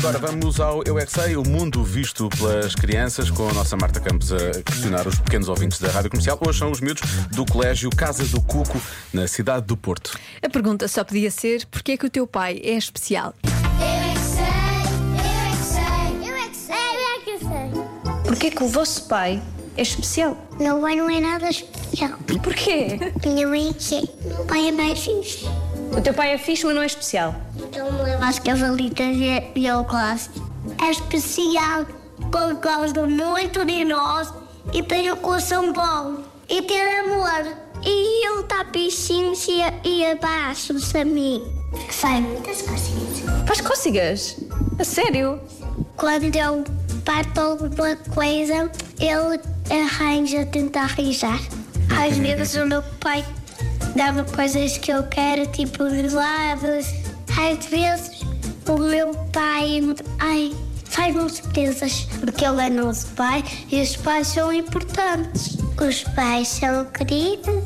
Agora vamos ao Eu é que Sei, o mundo visto pelas crianças, com a nossa Marta Campos a questionar os pequenos ouvintes da Rádio Comercial. Hoje são os miúdos do Colégio Casa do Cuco, na cidade do Porto. A pergunta só podia ser: porquê é que o teu pai é especial? Eu é que sei, eu é que sei, eu é que sei, eu é que sei. Porquê que o vosso pai é especial? Meu pai não é nada especial. Porquê? Minha mãe sim. Meu pai é mais fixe. O teu pai é fixe, mas não é especial. Então me leva às cavalitas e, e ao classe. É especial porque gosta muito de nós e tem o coração bom e tem amor. E ele está piscinhos e, e abaixo-se a mim. Sai muitas coisinhas. Faz cócegas? A sério? Quando eu parto alguma coisa, ele arranja tentar arranjar. Às vezes o meu pai dá-me coisas que eu quero, tipo gelados. Às vezes o meu pai ai, faz-me surpresas, porque ele é nosso pai e os pais são importantes. Os pais são queridos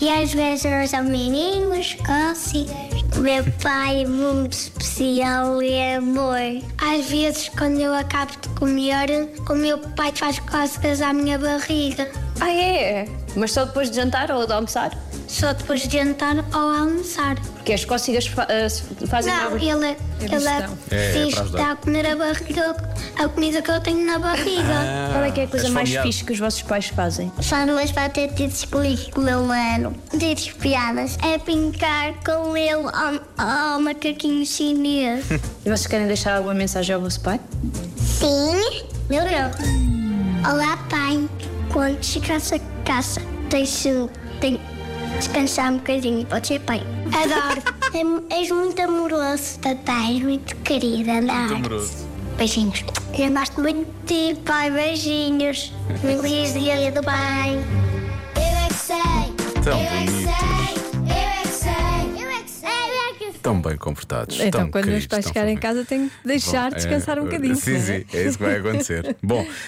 e às vezes são meninos, cócegas. O meu pai é muito especial e é amor. Às vezes, quando eu acabo de comer, o meu pai faz cócegas à minha barriga. Ah, é? Mas só depois de jantar ou de almoçar? Só depois de jantar ou almoçar. Porque as cócegas fa ah, fazem Não, ele, ele digestão. É, é diz que está a comer a barriga, a comida que eu tenho na barriga. Qual é que é a coisa mais fixe que os vossos pais fazem? Faz umas batatas com o meu mano. Diz piadas. É brincar com ele ao, ao macaquinho chinês. E vocês querem deixar alguma mensagem ao vosso pai? Sim. Meu Deus. Olá, pai. Quando chegasse a casa, deixa tem descansar um bocadinho. Pode ser, pai. Adoro. É- És muito amoroso, papai. És muito querida, não é? amoroso. Beijinhos. Eu gosto muito de ti, pai. Beijinhos. Feliz dia do pai. Eu é que sei. Tão eu é que bonitos. sei. Eu é que sei. Eu é que sei. Eu é que sei. Tão bem comportados. Então, tão quando os queridos, pais tão chegarem em fofinhos. casa, tenho que deixar Bom, descansar é, um bocadinho. Sim, não é? sim, é isso que vai acontecer. Bom,